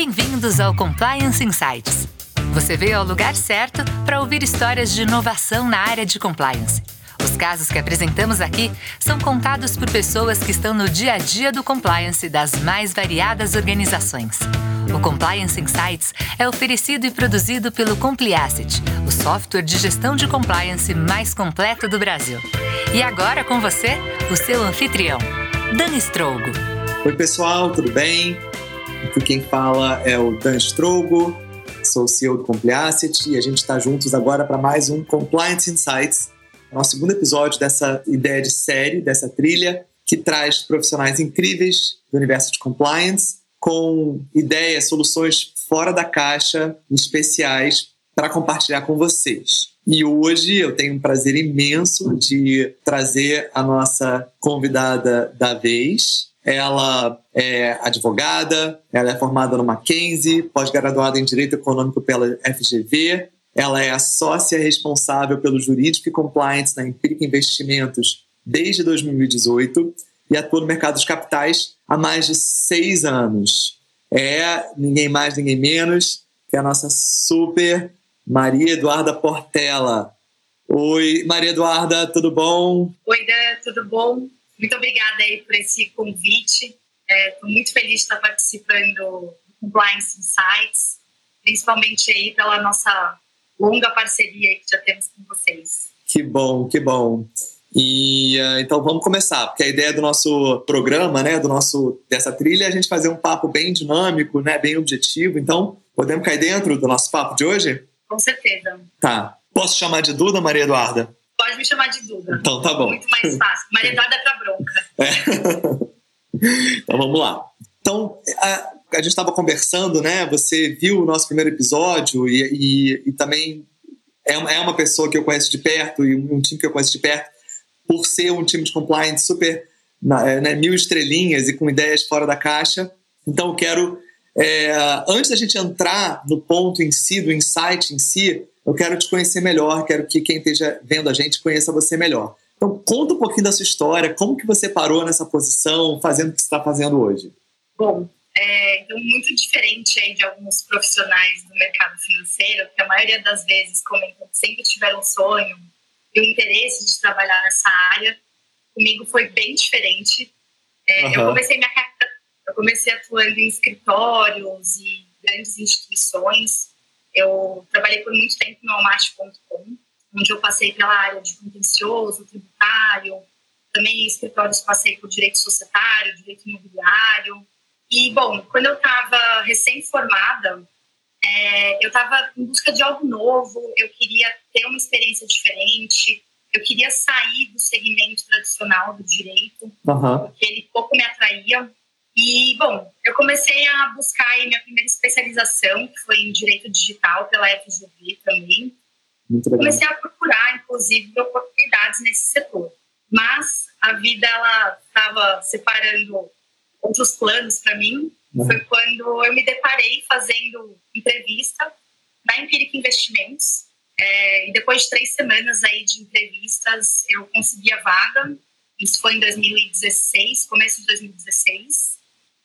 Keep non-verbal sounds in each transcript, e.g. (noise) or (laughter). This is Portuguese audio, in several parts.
Bem-vindos ao Compliance Insights. Você veio ao lugar certo para ouvir histórias de inovação na área de compliance. Os casos que apresentamos aqui são contados por pessoas que estão no dia a dia do compliance das mais variadas organizações. O Compliance Insights é oferecido e produzido pelo Compliacid, o software de gestão de compliance mais completo do Brasil. E agora com você, o seu anfitrião, Dani Strogo. Oi, pessoal, tudo bem? Aqui quem fala é o Dan Strogo, sou CEO do Compliacid e a gente está juntos agora para mais um Compliance Insights, nosso segundo episódio dessa ideia de série, dessa trilha, que traz profissionais incríveis do universo de compliance com ideias, soluções fora da caixa, especiais, para compartilhar com vocês. E hoje eu tenho um prazer imenso de trazer a nossa convidada da vez. Ela é advogada, ela é formada no Mackenzie, pós-graduada em Direito Econômico pela FGV. Ela é a sócia responsável pelo jurídico e compliance na Empiric Investimentos desde 2018 e atua no mercado dos capitais há mais de seis anos. É ninguém mais, ninguém menos que a nossa super Maria Eduarda Portela. Oi, Maria Eduarda, tudo bom? Oi, Dan, tudo bom? Muito obrigada aí por esse convite. Estou é, muito feliz de estar participando do Compliance Insights, principalmente aí pela nossa longa parceria que já temos com vocês. Que bom, que bom. E uh, então vamos começar, porque a ideia do nosso programa, né, do nosso dessa trilha é a gente fazer um papo bem dinâmico, né, bem objetivo. Então, podemos cair dentro do nosso papo de hoje? Com certeza. Tá. Posso chamar de Duda, Maria Eduarda? Pode me chamar de Duda. Então tá bom. Muito mais fácil. Maria Eduarda é pra bronca. É. (laughs) então vamos lá. Então, a, a gente estava conversando, né? Você viu o nosso primeiro episódio e, e, e também é uma, é uma pessoa que eu conheço de perto e um time que eu conheço de perto por ser um time de compliance super é, né, mil estrelinhas e com ideias fora da caixa. Então, eu quero, é, antes da gente entrar no ponto em si, do insight em si, eu quero te conhecer melhor, quero que quem esteja vendo a gente conheça você melhor. Então, conta um pouquinho da sua história, como que você parou nessa posição, fazendo o que você está fazendo hoje? Bom, é então, muito diferente aí de alguns profissionais do mercado financeiro, que a maioria das vezes comentam que sempre tiveram um sonho, e o interesse de trabalhar nessa área. Comigo foi bem diferente. É, uhum. Eu comecei minha carreira, eu comecei atuando em escritórios e grandes instituições. Eu trabalhei por muito tempo no Almate.com, onde eu passei pela área de contencioso, tributário, também em escritórios passei por direito societário, direito imobiliário. E, bom, quando eu estava recém-formada, é, eu estava em busca de algo novo, eu queria ter uma experiência diferente, eu queria sair do segmento tradicional do direito, uhum. porque ele pouco me atraía. E, bom, eu comecei a buscar minha primeira especialização, que foi em Direito Digital pela FGV também. Comecei a procurar, inclusive, oportunidades nesse setor. Mas a vida, ela estava separando outros planos para mim, Uhum. Foi quando eu me deparei fazendo entrevista na Empiric Investimentos. É, e depois de três semanas aí de entrevistas, eu consegui a vaga. Isso foi em 2016, começo de 2016.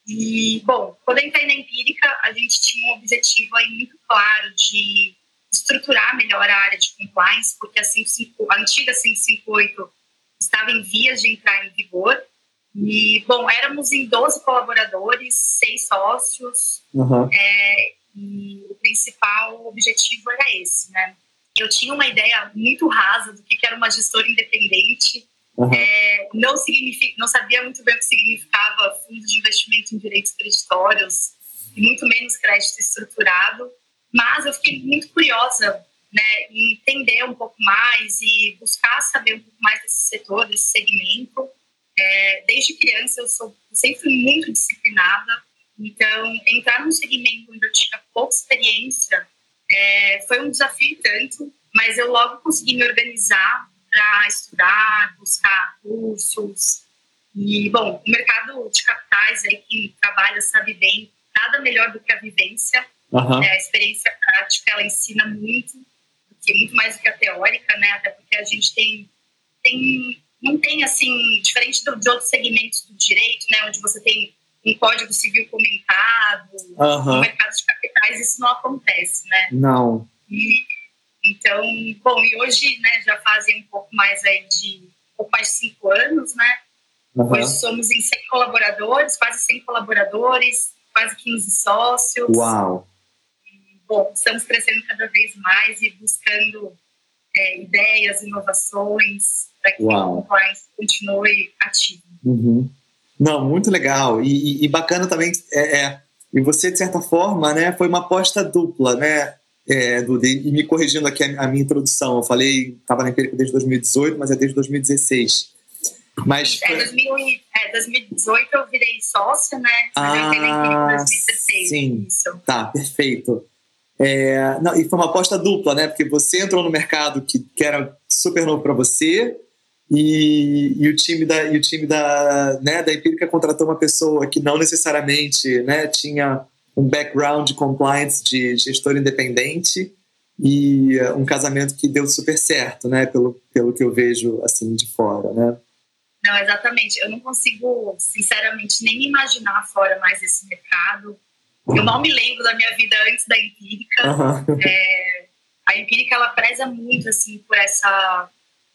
E, bom, quando eu entrei na Empírica, a gente tinha um objetivo aí muito claro de estruturar melhor a área de compliance, porque a, 55, a antiga 558 estava em vias de entrar em vigor. E, bom, éramos em 12 colaboradores, seis sócios, uhum. é, e o principal objetivo era esse, né? Eu tinha uma ideia muito rasa do que era uma gestora independente, uhum. é, não, não sabia muito bem o que significava fundo de investimento em direitos creditórios, e muito menos crédito estruturado, mas eu fiquei muito curiosa né, em entender um pouco mais e buscar saber um pouco mais desse setor, desse segmento, é, desde criança eu sou sempre muito disciplinada, então entrar num segmento onde eu tinha pouca experiência é, foi um desafio tanto, mas eu logo consegui me organizar para estudar, buscar cursos. E, bom, o mercado de capitais aí que trabalha sabe bem, nada melhor do que a vivência. Uhum. É, a experiência prática, ela ensina muito, muito mais do que a teórica, né? Até porque a gente tem, tem não tem, assim, diferente do, de outros segmentos do direito, né, onde você tem um código civil comentado, uhum. no mercado isso não acontece, né? Não. E, então, bom, e hoje, né, já fazem um pouco mais aí de, um pouco mais de cinco anos, né? Uhum. Hoje somos em 100 colaboradores, quase 100 colaboradores, quase 15 sócios. Uau! E, bom, estamos crescendo cada vez mais e buscando é, ideias, inovações, para que Uau. o compliance continue ativo. Uhum. Não, muito legal. E, e, e bacana também, é, é, e você, de certa forma, né, foi uma aposta dupla, né? É, do, e me corrigindo aqui a, a minha introdução, eu falei, estava na Empírica desde 2018, mas é desde 2016. Mas é, 2000, é, 2018 eu virei sócia, né? Ah, eu entrei na 2016. Sim, isso. tá, perfeito. É, não, e foi uma aposta dupla, né? Porque você entrou no mercado que, que era super novo para você e, e, o time da e o time da né, da Empírica contratou uma pessoa que não necessariamente né, tinha um background de compliance de gestor independente e uh, um casamento que deu super certo, né? Pelo pelo que eu vejo assim de fora, né? Não, exatamente. Eu não consigo, sinceramente, nem imaginar fora mais desse mercado. Eu mal me lembro da minha vida antes da Empírica. Uhum. É, a Empírica, ela preza muito, assim, por essa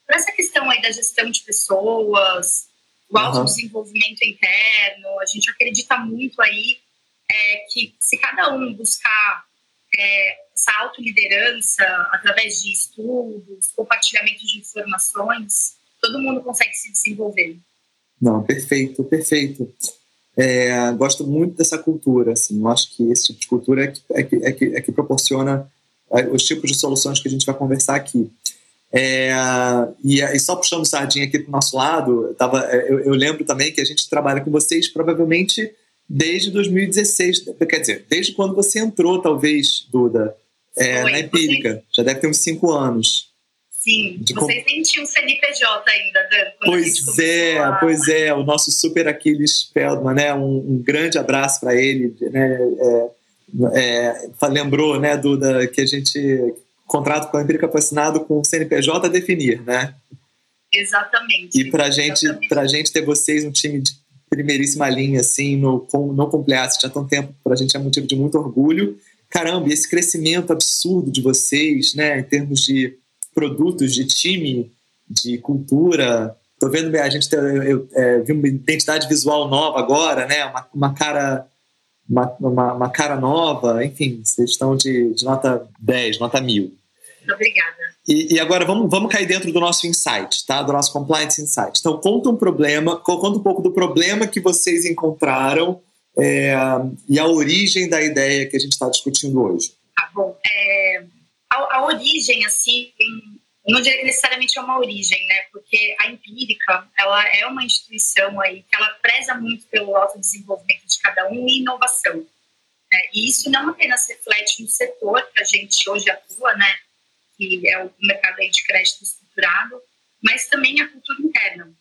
por essa questão aí da gestão de pessoas, o autodesenvolvimento uhum. interno, a gente acredita muito aí é, que se cada um buscar é, essa autoliderança através de estudos, compartilhamento de informações, todo mundo consegue se desenvolver. Não, perfeito, perfeito. É, gosto muito dessa cultura, assim, eu acho que esse tipo de cultura é que, é que, é que, é que proporciona é, os tipos de soluções que a gente vai conversar aqui. É, e, e, só puxando sardinha aqui para o nosso lado, tava, é, eu, eu, lembro também que a gente trabalha com vocês provavelmente desde 2016, quer dizer, desde quando você entrou, talvez, Duda, é, na Empírica. Já deve ter uns cinco anos. Sim, de vocês nem tinham CNPJ ainda, Dan. Pois é, a... pois é, o nosso super Aquiles Feldman, né? Um, um grande abraço para ele, né? É, é, lembrou, né, Duda, que a gente contrato com a Empírica foi assinado com o CNPJ a definir, né? Exatamente. E para gente, a gente ter vocês um time de primeiríssima linha, assim, no, no Compliance já há tanto tempo, para a gente é motivo de muito orgulho. Caramba, esse crescimento absurdo de vocês, né, em termos de produtos, de time, de cultura. Tô vendo, a gente tem, eu, é, vi uma identidade visual nova agora, né, uma, uma cara uma, uma, uma, cara nova, enfim, vocês estão de, de nota 10, nota 1000. Obrigada. E, e, agora vamos, vamos cair dentro do nosso insight, tá? Do nosso compliance insight. Então, conta um problema, conta um pouco do problema que vocês encontraram é, e a origem da ideia que a gente está discutindo hoje. Tá bom. É, a, a, origem, assim, não diria que necessariamente é uma origem, né? Porque a empírica, ela é uma instituição aí que ela preza muito pelo autodesenvolvimento de cada um e inovação. Né? E isso não apenas reflete no setor que a gente hoje atua, né? Que é o mercado de crédito estruturado, mas também a cultura interna.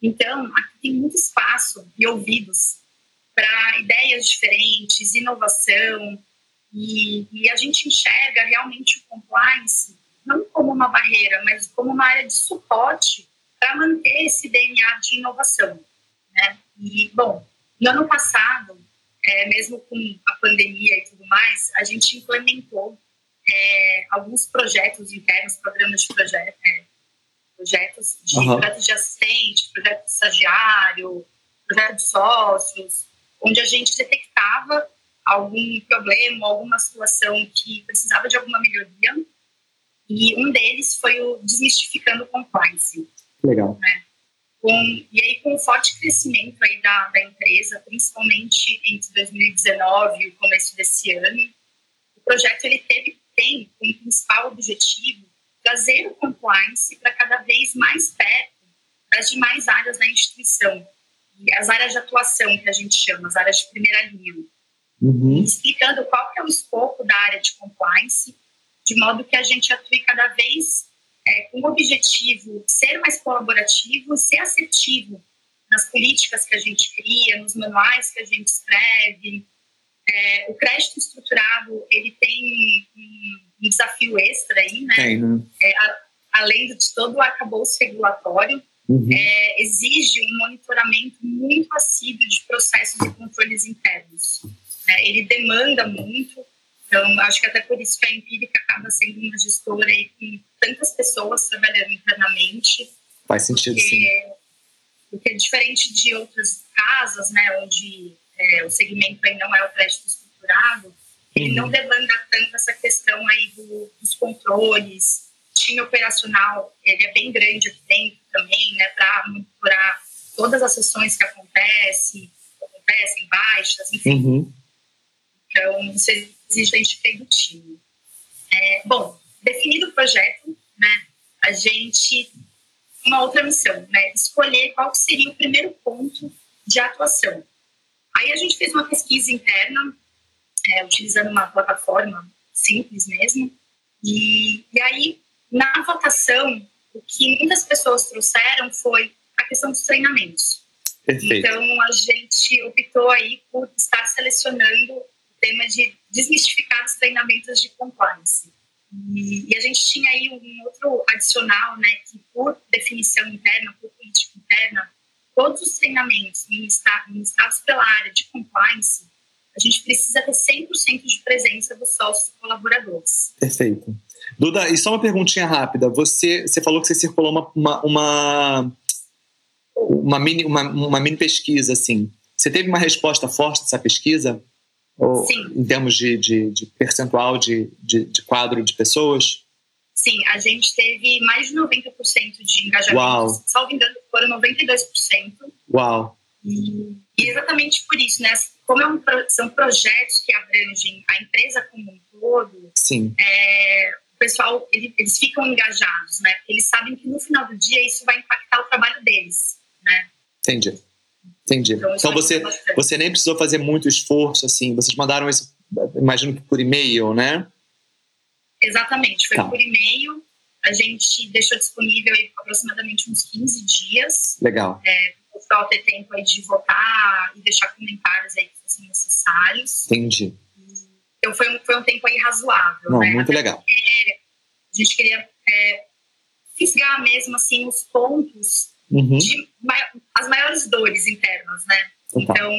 Então, aqui tem muito espaço e ouvidos para ideias diferentes, inovação, e, e a gente enxerga realmente o compliance não como uma barreira, mas como uma área de suporte para manter esse DNA de inovação. Né? E, bom, no ano passado, é, mesmo com a pandemia e tudo mais, a gente implementou é, alguns projetos internos, programas de projeto, é, projetos de uhum. projetos de assistente, projeto de estagiário, projeto de sócios, onde a gente detectava algum problema, alguma situação que precisava de alguma melhoria e um deles foi o Desmistificando Compliance. Legal. Né? Com, e aí, com o forte crescimento aí da, da empresa, principalmente entre 2019 e o começo desse ano, o projeto ele teve, tem como principal objetivo trazer o compliance para cada vez mais perto das demais áreas da instituição. E as áreas de atuação, que a gente chama, as áreas de primeira linha. Uhum. explicando qual é o escopo da área de compliance de modo que a gente atue cada vez é, com o objetivo de ser mais colaborativo, ser assertivo nas políticas que a gente cria, nos manuais que a gente escreve. É, o crédito estruturado ele tem um, um desafio extra aí, né? Tem, né? É, a, além de todo o arcabouço regulatório, uhum. é, exige um monitoramento muito assíduo de processos e controles internos. É, ele demanda muito Então, acho que até por isso que a Empírica acaba sendo uma gestora aí com tantas pessoas trabalhando internamente. Faz sentido, porque, sim. Porque diferente de outras casas, né, onde é, o segmento aí não é o crédito estruturado, ele não demanda tanto essa questão aí do, dos controles, time operacional, ele é bem grande aqui dentro também, né, para monitorar todas as sessões que acontecem, acontecem, baixas, enfim. Uhum. Então, isso exige a gente do time. É, bom, definido o projeto, né, a gente uma outra missão, né, escolher qual seria o primeiro ponto de atuação. Aí a gente fez uma pesquisa interna, é, utilizando uma plataforma simples mesmo, e, e aí na votação o que muitas pessoas trouxeram foi a questão dos treinamentos. Perfeito. Então a gente optou aí por estar selecionando o tema de desmistificar os treinamentos de compliance. E, e, a gente tinha aí um outro adicional, né, que por definição interna, por política interna, todos os treinamentos ministrados pela área de compliance, a gente precisa ter 100% de presença dos sócios colaboradores. Perfeito. Duda, e só uma perguntinha rápida. Você, você falou que você circulou uma, uma, uma, uma, mini, uma, uma mini pesquisa, assim. Você teve uma resposta forte dessa pesquisa? Ou, Sim. Em termos de, de, de percentual de, de, de, quadro de pessoas? Sim, a gente teve mais de 90% de engajamento. Uau. Salvo engano, foram 92%. Uau! E, e exatamente por isso, né? Como é um, são projetos que abrangem a empresa como um todo, Sim. É, o pessoal, ele, eles ficam engajados, né? Eles sabem que no final do dia isso vai impactar o trabalho deles, né? Entendi. Entendi. Então, Então, você, você nem precisou fazer muito esforço, assim. Vocês mandaram isso, imagino que por e-mail, né? Exatamente. Foi Tá. por e-mail. A gente deixou disponível aí aproximadamente uns 15 dias. Legal. É, o pessoal ter tempo aí de votar e deixar comentários aí que fossem necessários. Entendi. Então foi um, foi um tempo aí razoável, Não, né? muito Até legal. A gente queria é, fisgar mesmo, assim, os pontos Uhum. de as maiores dores internas, né? Total. Então,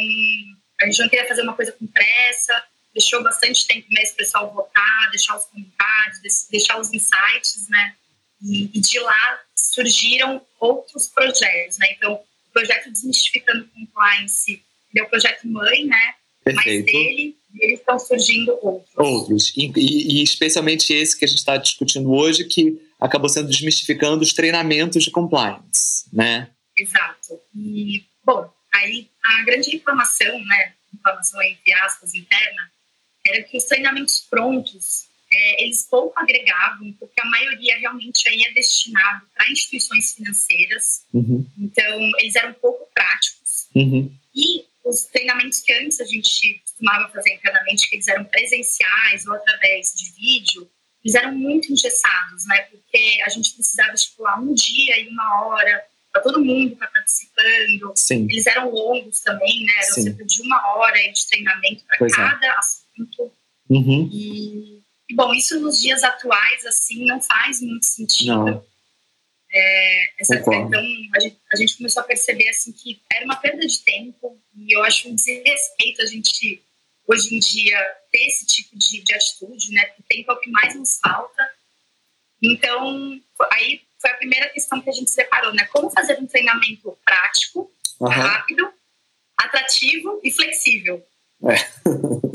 a gente não queria fazer uma coisa com pressa, deixou bastante tempo mesmo o pessoal votar, deixar os comentários, deixar os insights, né? E, e de lá surgiram outros projetos, né? Então, o projeto Desmistificando Compliance, é o projeto mãe, né? Mas Perfeito. dele, dele estão surgindo outros. Outros. E, e- e especialmente esse que a gente está discutindo hoje, que acabou sendo desmistificando os treinamentos de compliance, né? Exato. E, bom, aí a grande reclamação, né, reclamação entre aspas interna, era que os treinamentos prontos, é, eles pouco agregavam, porque a maioria realmente aí é destinado para instituições financeiras, Uhum. então eles eram pouco práticos. Uhum. E os treinamentos que antes a gente costumava fazer internamente, que eles eram presenciais ou através de vídeo, eles eram muito engessados, né? Porque a gente precisava estipular um dia e uma hora para todo mundo estar participando. Sim. Eles eram longos também, né? Eram Sim. cerca de uma hora de treinamento para é. cada assunto. Uhum. E, e, bom, isso nos dias atuais, assim, não faz muito sentido. Não. É, essa- Concordo. então, a gente, a gente começou a perceber, assim, que era uma perda de tempo e eu acho um desrespeito a gente, hoje em dia, ter esse tipo de, de atitude, né? Porque tempo é o que mais nos falta. Então, aí foi a primeira questão que a gente separou, né? Como fazer um treinamento prático, Aham. rápido, atrativo e flexível. (laughs)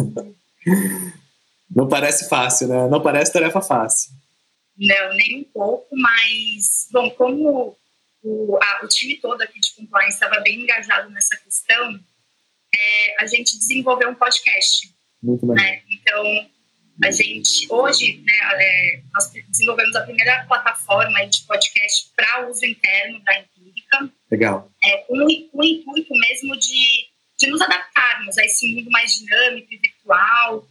Não parece fácil, né? Não parece tarefa fácil. Não, nem um pouco, mas, bom, como o, a- o time todo aqui de compliance estava bem engajado nessa questão, é, a gente desenvolveu um podcast, Muito bem. né? Então, a gente, hoje, né, é, nós desenvolvemos a primeira plataforma de podcast para uso interno da Empírica, Legal. é, com, com o intuito mesmo de, de nos adaptarmos a esse mundo mais dinâmico e virtual,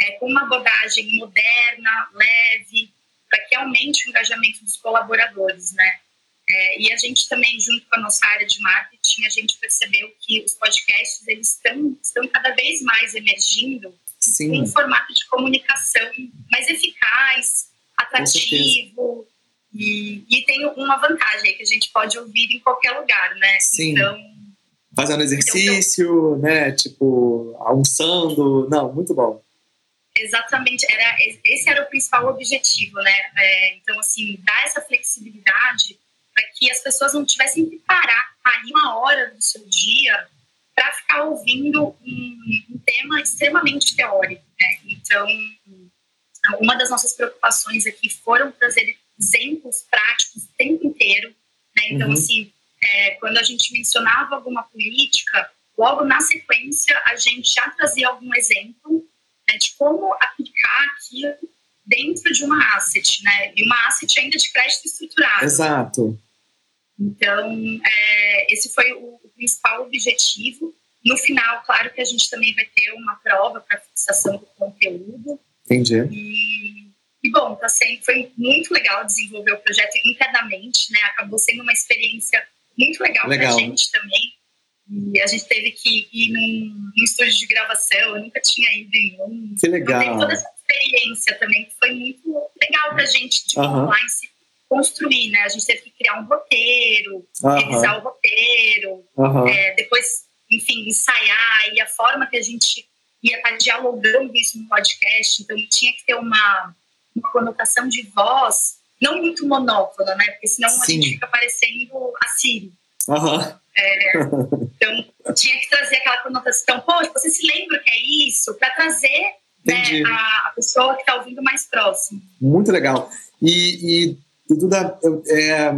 é, com uma abordagem moderna, leve, para que aumente o engajamento dos colaboradores, né? É, e a gente também, junto com a nossa área de marketing, a gente percebeu que os podcasts eles estão, estão cada vez mais emergindo Sim. um formato de comunicação mais eficaz, atrativo, e, e tem uma vantagem que a gente pode ouvir em qualquer lugar, né? Sim. Então, Fazendo exercício, né? Tipo, almoçando. Não, muito bom. Exatamente, era, esse era o principal objetivo, né? É, então, assim, dar essa flexibilidade para que as pessoas não tivessem que parar ali uma hora do seu dia para ficar ouvindo um, um, tema extremamente teórico, né? Então, uma das nossas preocupações aqui foram trazer exemplos práticos o tempo inteiro, né? Então, uhum. assim, é, quando a gente mencionava alguma política, logo na sequência a gente já trazia algum exemplo né, de como aplicar aquilo dentro de uma asset, né? E uma asset ainda de crédito estruturado. Exato. Então, é, esse foi o, o, principal objetivo. No final, claro que a gente também vai ter uma prova para fixação do conteúdo. Entendi. E, e bom, tá sendo, foi muito legal desenvolver o projeto internamente, né? Acabou sendo uma experiência muito legal, legal. para a gente também. E a gente teve que ir num, num, estúdio de gravação, eu nunca tinha ido em um. Que legal. Então, toda essa experiência também, que foi muito legal para a gente de uhum. compliance construir, né? A gente teve que criar um roteiro, uhum. revisar o roteiro, uhum. é, depois, enfim, ensaiar, e a forma que a gente ia estar dialogando isso no podcast, então tinha que ter uma, uma conotação de voz não muito monótona, né? Porque senão Sim. a gente fica parecendo a Siri. Uhum. É, então, tinha que trazer aquela conotação. Pô, você se lembra que é isso? Para trazer né, a, a, pessoa que está ouvindo mais próximo. Muito legal. E, e, e Duda, é,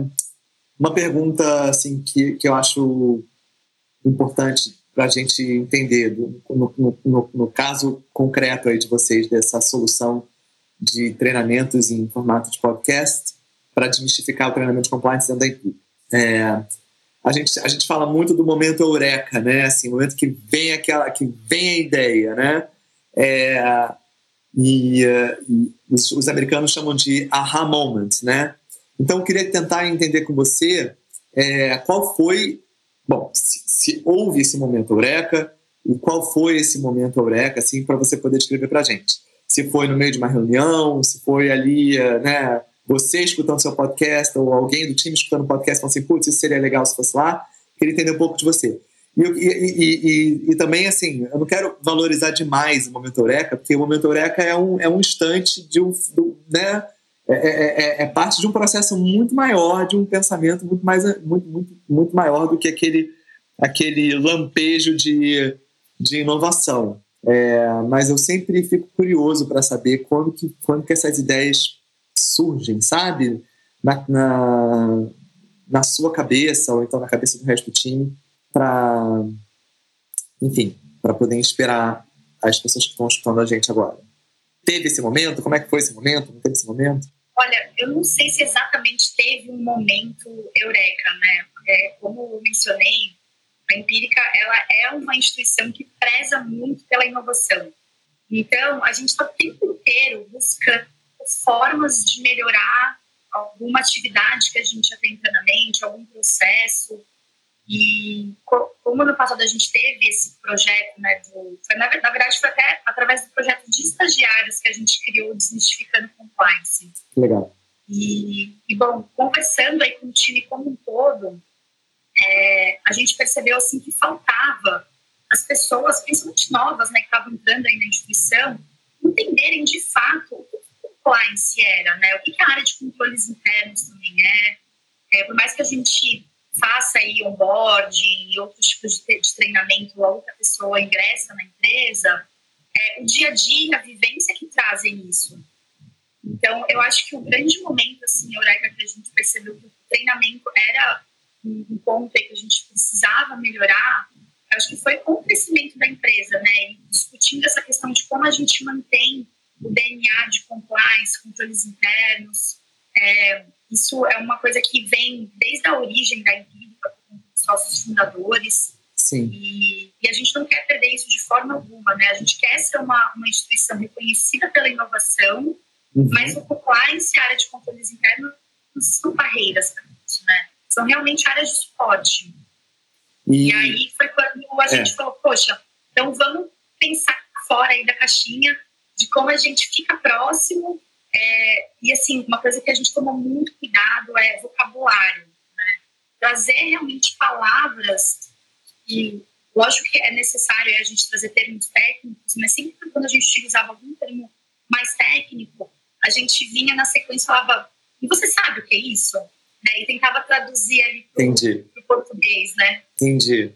uma pergunta assim, que, que eu acho importante para a gente entender no, no, no, no, caso concreto aí de vocês dessa solução de treinamentos em formato de podcast para desmistificar o treinamento de compliance dentro da equipe. É, a gente, a gente fala muito do momento eureka, né? Assim, momento que vem aquela, que vem a ideia, né? É, e, e os, os, americanos chamam de aha moment, né? Então, eu queria tentar entender com você é, qual foi, bom, se, se, houve esse momento eureka e qual foi esse momento eureka, assim, para você poder descrever para a gente. Se foi no meio de uma reunião, se foi ali, né? você escutando seu podcast ou alguém do time escutando o podcast falando assim, putz, isso seria legal se fosse lá. Queria entender um pouco de você. E, e, e, e, também, assim, eu não quero valorizar demais o Momento Eureka, porque o Momento Eureka é um, é um instante de um, do, né, é, é, é, é, parte de um processo muito maior, de um pensamento muito, mais, muito, muito, muito maior do que aquele, aquele lampejo de, de inovação. É, mas eu sempre fico curioso para saber quando que, quando que essas ideias surgem, sabe? Na, na, na sua cabeça, ou então na cabeça do resto do time, para, enfim, para poder inspirar as pessoas que estão escutando a gente agora. Teve esse momento? Como é que foi esse momento? Não teve esse momento? Olha, eu não sei se exatamente teve um momento eureka, né? É, como eu mencionei, a Empírica ela é uma instituição que preza muito pela inovação. Então, a gente está o tempo inteiro buscando formas de melhorar alguma atividade que a gente já tem internamente, algum processo. E como no passado a gente teve esse projeto, né, do, foi, na, na, verdade foi até através do projeto de estagiários que a gente criou Desmistificando Compliance. Legal. E, e, bom, conversando aí com o time como um todo, é, a gente percebeu assim que faltava as pessoas, principalmente novas, né, que estavam entrando aí na instituição, entenderem de fato o que compliance era, né? O que, a área de controles internos também é. é por mais que a gente faça aí onboard e outros tipos de, de treinamento, a outra pessoa ingressa na empresa, é, o dia a dia, a vivência que trazem isso. Então, eu acho que o grande momento, assim, Eureka, que a gente percebeu que o treinamento era um ponto aí que a gente precisava melhorar, acho que foi com o crescimento da empresa, né? E discutindo essa questão de como a gente mantém o DNA de compliance, controles internos. É, isso é uma coisa que vem desde a origem da Empírica, com os sócios fundadores. Sim. E, e, a gente não quer perder isso de forma alguma, né? A gente quer ser uma, uma instituição reconhecida pela inovação, uhum. mas o compliance e a área de controles internos são barreiras para isso, né? São realmente áreas de suporte. E, e aí foi quando a é. gente falou, poxa, então vamos pensar fora aí da caixinha de como a gente fica próximo. É, e assim, uma coisa que a gente toma muito cuidado é vocabulário. Né? Trazer realmente palavras que Lógico que é necessário a gente trazer termos técnicos, mas sempre quando a gente utilizava algum termo mais técnico, a gente vinha na sequência e falava, e você sabe o que é isso? Né? E tentava traduzir ali para o português, né? Entendi.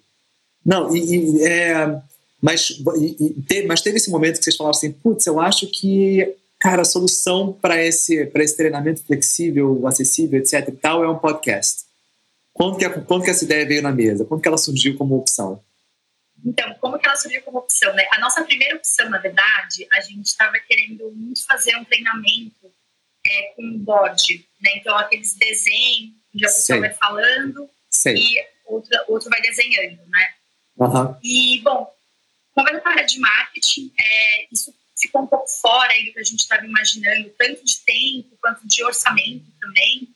Não, e, e é, mas, e, teve, mas teve esse momento que vocês falaram assim, putz, eu acho que, cara, a solução para esse, esse treinamento flexível, acessível, etc e tal, é um podcast. Quando que, quando que essa ideia veio na mesa? Quando que ela surgiu como opção? Então, como que ela surgiu como opção? Né? A nossa primeira opção, na verdade, a gente estava querendo muito fazer um treinamento é, com board, né? Então, aqueles desenhos, onde a pessoa vai falando Sei. e outro, outro vai desenhando, né? Uhum. E, bom, como para a área de marketing, é, isso ficou um pouco fora do que a gente estava imaginando, tanto de tempo quanto de orçamento também.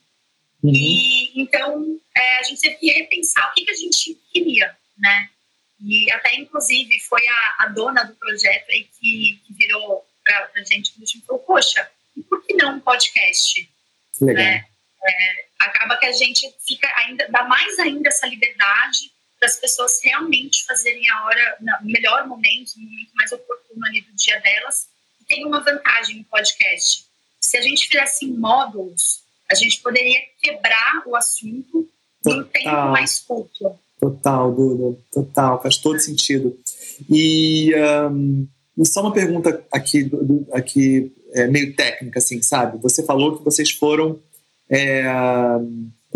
Uhum. E, então, é, a gente teve que repensar o que, que a gente queria, né? E até, inclusive, foi a, a dona do projeto aí que, que virou para a gente, que falou, poxa, e por que não um podcast? Legal. Né? É, acaba que a gente fica ainda, dá mais ainda essa liberdade para as pessoas realmente fazerem a hora, no melhor momento, no momento mais oportuno ali do dia delas. E tem uma vantagem no podcast. Se a gente fizesse em módulos, a gente poderia quebrar o assunto num tempo mais curto. Total, Duda, total, faz todo sentido. E, um, só uma pergunta aqui, aqui é, meio técnica, assim, sabe? Você falou que vocês foram é, para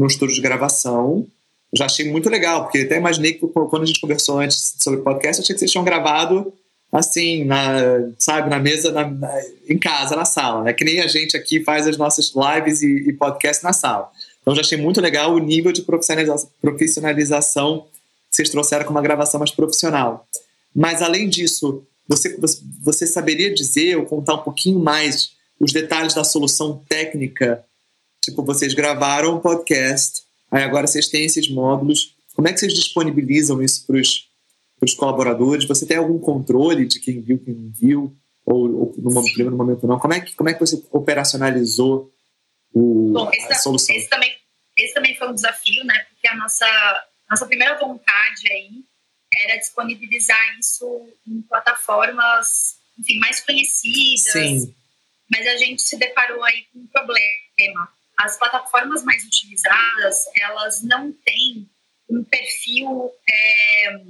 um estúdio de gravação. Eu já achei muito legal, porque até imaginei que quando a gente conversou antes sobre podcast, eu achei que vocês tinham gravado assim, na, sabe, na mesa, na, na, em casa, na sala, né? Que nem a gente aqui faz as nossas lives e, e podcasts na sala. Então, já achei muito legal o nível de profissionalização que vocês trouxeram com uma gravação mais profissional. Mas, além disso, você, você saberia dizer ou contar um pouquinho mais os detalhes da solução técnica? Tipo, vocês gravaram um podcast, aí agora vocês têm esses módulos. Como é que vocês disponibilizam isso para os colaboradores? Você tem algum controle de quem viu, quem não viu? Ou, ou no primeiro momento não? Como é que, como é que você operacionalizou o, Bom, esse, a solução? Esse também, esse também foi um desafio, né? Porque a nossa, nossa primeira vontade aí era disponibilizar isso em plataformas, enfim, mais conhecidas. Sim. Mas a gente se deparou aí com um problema. As plataformas mais utilizadas, elas não têm um perfil é,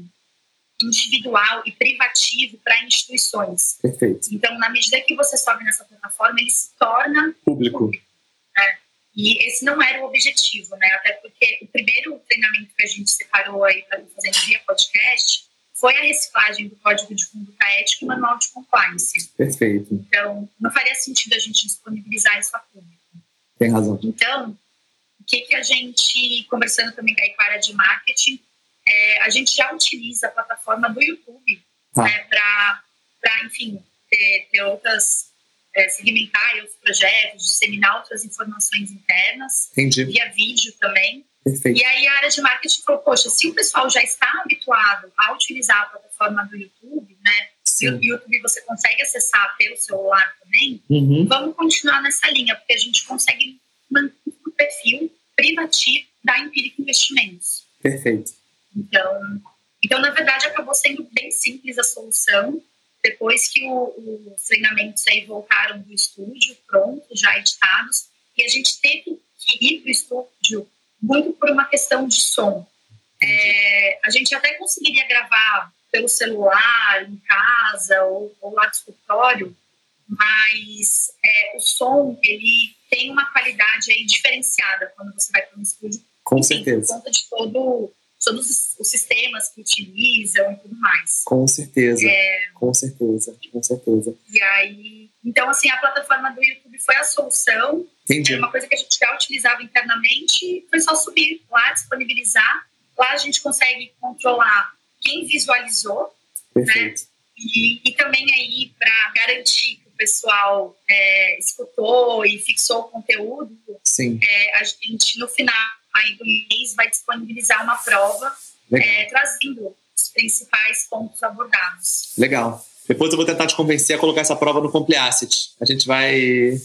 individual e privativo para instituições. Perfeito. Então, na medida que você sobe nessa plataforma, ele se torna público. público? E esse não era o objetivo, né? Até porque o primeiro treinamento que a gente separou aí para fazer via podcast foi a reciclagem do Código de Conduta Ética e Manual de Compliance. Perfeito. Então, não faria sentido a gente disponibilizar isso a público. Tem razão. Então, o que, que a gente, conversando também com a área de marketing, é, a gente já utiliza a plataforma do YouTube ah. né, para, enfim, ter, ter outras é, segmentar os projetos, disseminar outras informações internas, Entendi. via vídeo também. Perfeito. E aí a área de marketing falou, poxa, se o pessoal já está habituado a utilizar a plataforma do YouTube, né? Sim. E o YouTube você consegue acessar pelo celular também, uhum. vamos continuar nessa linha, porque a gente consegue manter o perfil privativo da Empírica Investimentos. Perfeito. Então, então, na verdade, acabou sendo bem simples a solução. Depois que o, os treinamentos aí voltaram do estúdio, pronto, já editados, e a gente teve que ir para o estúdio muito por uma questão de som. É, a gente até conseguiria gravar pelo celular, em casa ou, ou lá do escritório, mas é, o som ele tem uma qualidade aí diferenciada quando você vai para um estúdio. Com certeza. Por conta de todo todos os sistemas que utilizam e tudo mais. Com certeza, é, com certeza, com certeza. E aí, então assim, a plataforma do YouTube foi a solução. Entendi. Era uma coisa que a gente já utilizava internamente, foi só subir lá, disponibilizar. Lá a gente consegue controlar quem visualizou, né? Perfeito. né? E, e também aí para garantir que o pessoal é, escutou e fixou o conteúdo, Sim. É, a gente no final aí do mês vai disponibilizar uma prova é, trazendo os principais pontos abordados. Legal. Depois eu vou tentar te convencer a colocar essa prova no Complicit. A gente vai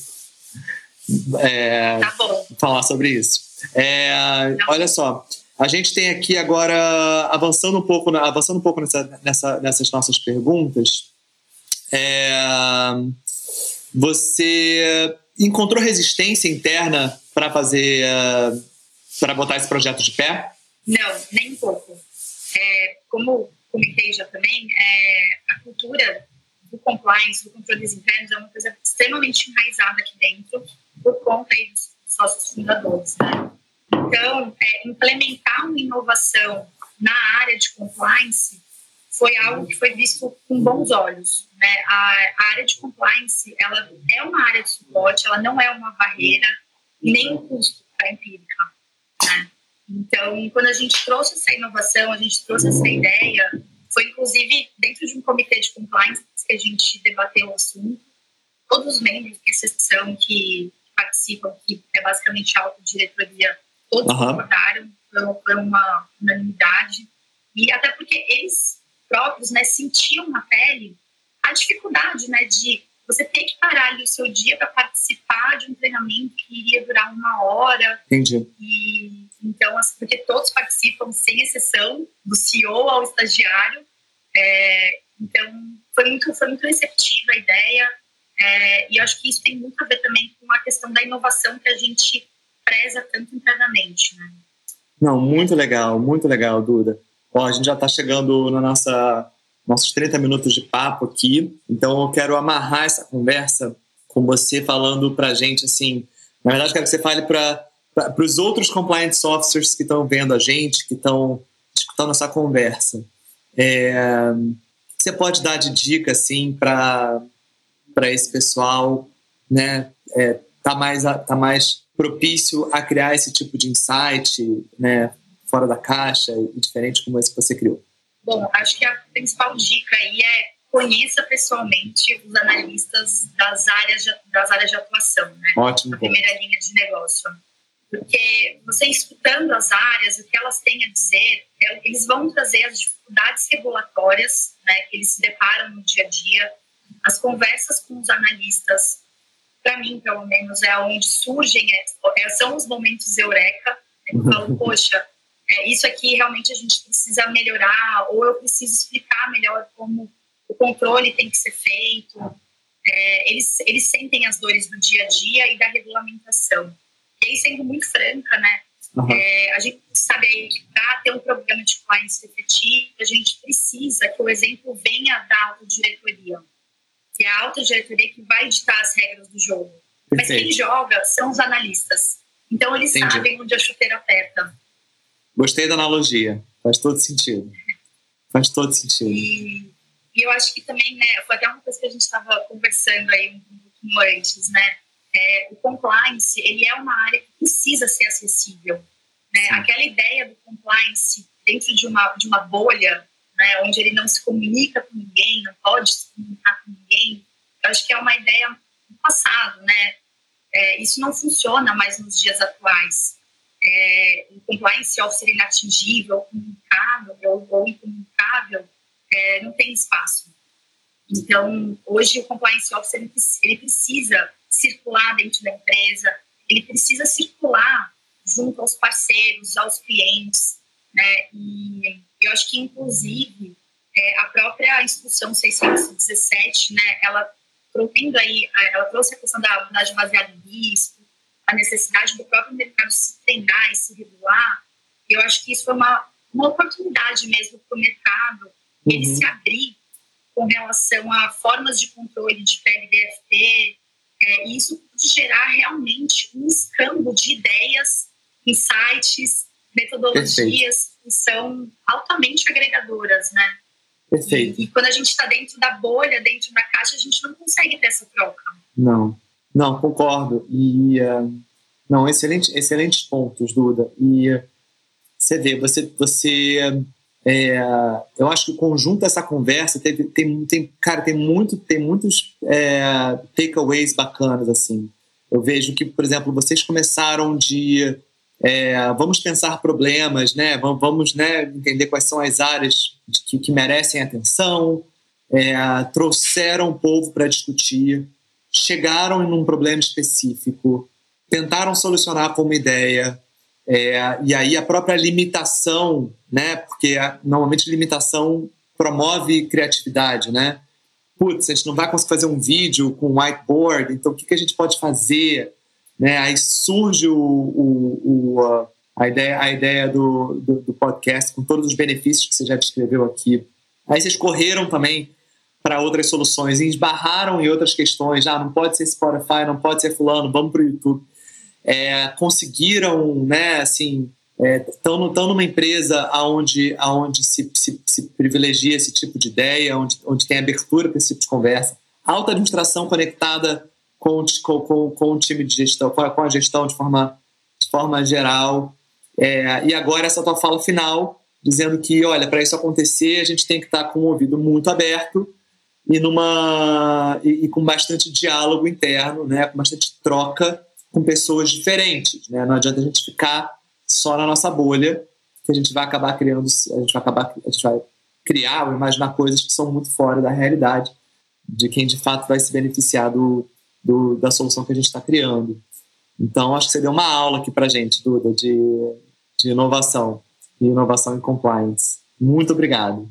é, tá falar sobre isso. É, olha só, A gente tem aqui agora, avançando um pouco, avançando um pouco nessa, nessa, nessas nossas perguntas, é, você encontrou resistência interna para fazer, para botar esse projeto de pé? Não, nem um pouco. É, como comentei já também, é, a cultura do compliance, do controle dos internos, é uma coisa extremamente enraizada aqui dentro, por conta aí dos sócios fundadores. Né? Então, é, implementar uma inovação na área de compliance foi algo que foi visto com bons olhos. Né? A, a, área de compliance ela é uma área de suporte, ela não é uma barreira nem um custo para a empírica. Então, quando a gente trouxe essa inovação, a gente trouxe essa ideia, foi inclusive dentro de um comitê de compliance que a gente debateu o assunto. Todos os membros, com exceção, que participam, que é basicamente a autodiretoria, todos uhum. concordaram, foi uma unanimidade. E até porque eles próprios né, sentiam na pele a dificuldade né, de você ter que parar ali o seu dia para participar de um treinamento que iria durar uma hora. Entendi. E, então, assim, porque todos participam, sem exceção, do CEO ao estagiário. É, então, foi muito, foi muito receptiva a ideia. É, e eu acho que isso tem muito a ver também com a questão da inovação que a gente preza tanto internamente. Né? Não, muito legal, muito legal, Duda. Bom, a gente já está chegando na nossa nossos 30 minutos de papo aqui. Então eu quero amarrar essa conversa com você falando para gente assim. Na verdade, quero que você fale para os outros compliance officers que estão vendo a gente, que estão escutando essa conversa. É, você pode dar de dica assim para para esse pessoal, né? É, tá mais tá mais propício a criar esse tipo de insight, né? Fora da caixa e diferente como esse que você criou. Bom, acho que a principal dica aí é conheça pessoalmente os analistas das áreas de, das áreas de atuação, né? Ótimo. Na primeira linha de negócio. Porque você escutando as áreas, o que elas têm a dizer, é, eles vão trazer as dificuldades regulatórias né, que eles se deparam no dia a dia, as conversas com os analistas, para mim, pelo menos, é onde surgem, é, é são os momentos eureka. Eu falo, poxa, é, isso aqui realmente a gente precisa melhorar, ou eu preciso explicar melhor como o controle tem que ser feito. É, eles, eles sentem as dores do dia a dia e da regulamentação. E aí, sendo muito franca, né? Uhum. É, a gente sabe aí que para ter um programa de compliance efetivo, a gente precisa que o exemplo venha da autodiretoria. Que é a autodiretoria que vai ditar as regras do jogo. Perfeito. Mas quem joga são os analistas. Então, eles Entendi. sabem onde a chuteira aperta. Gostei da analogia. Faz todo sentido. Faz todo sentido. E, e eu acho que também, né, foi até uma coisa que a gente estava conversando aí um pouquinho antes, né? É, o compliance, ele é uma área que precisa ser acessível. Né? Aquela ideia do compliance dentro de uma, de uma bolha, né, onde ele não se comunica com ninguém, não pode se comunicar com ninguém, eu acho que é uma ideia do passado, né? É, isso não funciona mais nos dias atuais é, um compliance officer inatingível, comunicável ou, ou incomunicável, é, não tem espaço. Então, hoje o compliance officer ele precisa circular dentro da empresa, ele precisa circular junto aos parceiros, aos clientes, né? E eu acho que, inclusive, é, a própria instrução 617, né? Ela trouxe aí, ela trouxe a questão da abordagem baseada em risco, a necessidade do próprio mercado se treinar e se regular, eu acho que isso foi uma, uma oportunidade mesmo para o mercado uhum. ele se abrir com relação a formas de controle de PLDFT, é, e isso pode gerar realmente um escambo de ideias, insights, metodologias Perfeito. que são altamente agregadoras, né? Perfeito. E, e quando a gente está dentro da bolha, dentro da caixa, a gente não consegue ter essa troca. Não. Não, concordo. E uh, não, excelente, excelentes pontos, Duda. E uh, você vê, você, você é, eu acho que o conjunto dessa conversa teve, tem, tem, cara, tem muito, tem muitos é, takeaways bacanas assim. Eu vejo que, por exemplo, vocês começaram de é, vamos pensar problemas, né? Vamos, vamos né, entender quais são as áreas que, que merecem atenção. É, trouxeram o povo para discutir chegaram em um problema específico, tentaram solucionar com uma ideia, É, e aí a própria limitação, né? Porque a, normalmente limitação promove criatividade, né? Putz, a gente não vai conseguir fazer um vídeo com whiteboard, então o que, que a gente pode fazer? Né? Aí surge o, o, o a ideia, a ideia do, do, do, podcast com todos os benefícios que você já descreveu aqui. Aí vocês correram também para outras soluções e esbarraram em outras questões. Ah, não pode ser Spotify, não pode ser fulano, vamos para o YouTube. É, conseguiram, né, assim, estão é, numa empresa onde, aonde se, se, se, privilegia esse tipo de ideia, onde, onde tem abertura para esse tipo de conversa. Alta administração conectada com, com, com o time de gestão, com a, com a gestão de forma, de forma geral. É, e agora essa tua fala final, dizendo que, olha, para isso acontecer, a gente tem que estar tá com o ouvido muito aberto e, numa, e, e, com bastante diálogo interno, né, com bastante troca com pessoas diferentes. Né? Não adianta a gente ficar só na nossa bolha, que a gente vai acabar criando, a gente vai acabar, a gente vai criar ou imaginar coisas que são muito fora da realidade de quem de fato vai se beneficiar do, do da solução que a gente está criando. Então, acho que você deu uma aula aqui para gente, Duda, de, de inovação e inovação em compliance. Muito obrigado.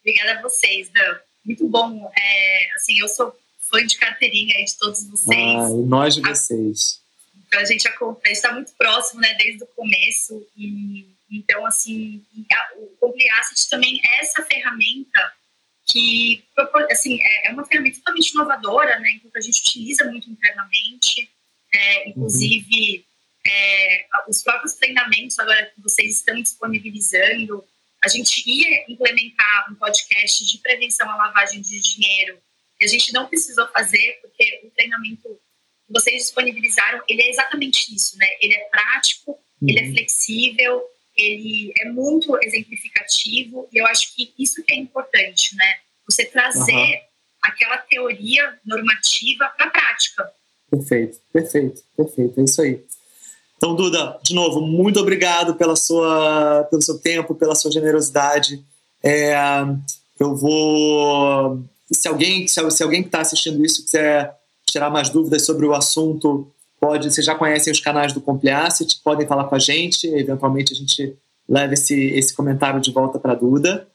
Obrigada a vocês, Dan. Muito bom. É, assim, eu sou fã de carteirinha aí de todos vocês. Ah, e nós de vocês. Então, a gente está muito próximo, né, desde o começo. E, então, assim, a, o Compliacid também é essa ferramenta que, assim, é, é uma ferramenta totalmente inovadora, né, então, que a gente utiliza muito internamente. É, inclusive, uhum é, os próprios treinamentos agora que vocês estão disponibilizando, a gente ia implementar um podcast de prevenção à lavagem de dinheiro e a gente não precisou fazer porque o treinamento que vocês disponibilizaram, ele é exatamente isso, né? Ele é prático, uhum. ele é uhum. flexível, ele é muito exemplificativo e eu acho que isso que é importante, né? Você trazer uhum. aquela teoria normativa para a prática. Perfeito, perfeito, perfeito, é isso aí. Então, Duda, de novo, muito obrigado pela sua, pelo seu tempo, pela sua generosidade. É, eu vou. Se alguém, se, alguém que está assistindo isso quiser tirar mais dúvidas sobre o assunto, pode. Vocês já conhecem os canais do Compliacit, podem falar com a gente. Eventualmente a gente leva esse, esse comentário de volta para a Duda.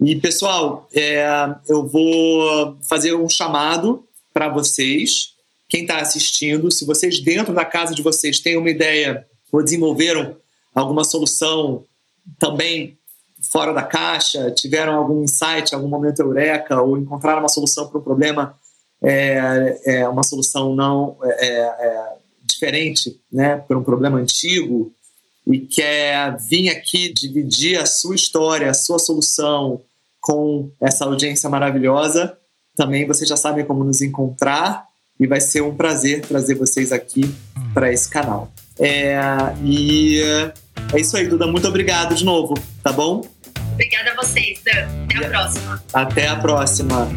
E, pessoal, é, eu vou fazer um chamado para vocês quem está assistindo, se vocês dentro da casa de vocês têm uma ideia ou desenvolveram alguma solução também fora da caixa, tiveram algum insight, algum momento eureka, ou encontraram uma solução para um problema, é, é, uma solução não é, é, diferente, né, para um problema antigo, e quer vir aqui dividir a sua história, a sua solução com essa audiência maravilhosa, também vocês já sabem como nos encontrar e vai ser um prazer trazer vocês aqui para esse canal. É, e é isso aí, Duda. Muito obrigado de novo, tá bom? Obrigada a vocês, Dan. Até a próxima. Até a próxima.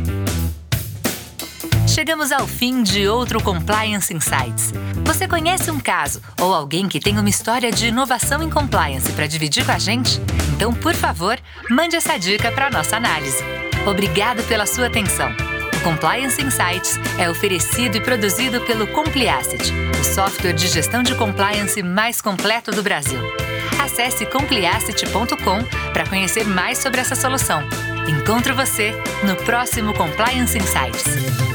Chegamos ao fim de outro Compliance Insights. Você conhece um caso ou alguém que tem uma história de inovação em compliance para dividir com a gente? Então, por favor, mande essa dica para nossa análise. Obrigado pela sua atenção. Compliance Insights é oferecido e produzido pelo Compliacet, o software de gestão de compliance mais completo do Brasil. Acesse compliacet.com para conhecer mais sobre essa solução. Encontro você no próximo Compliance Insights.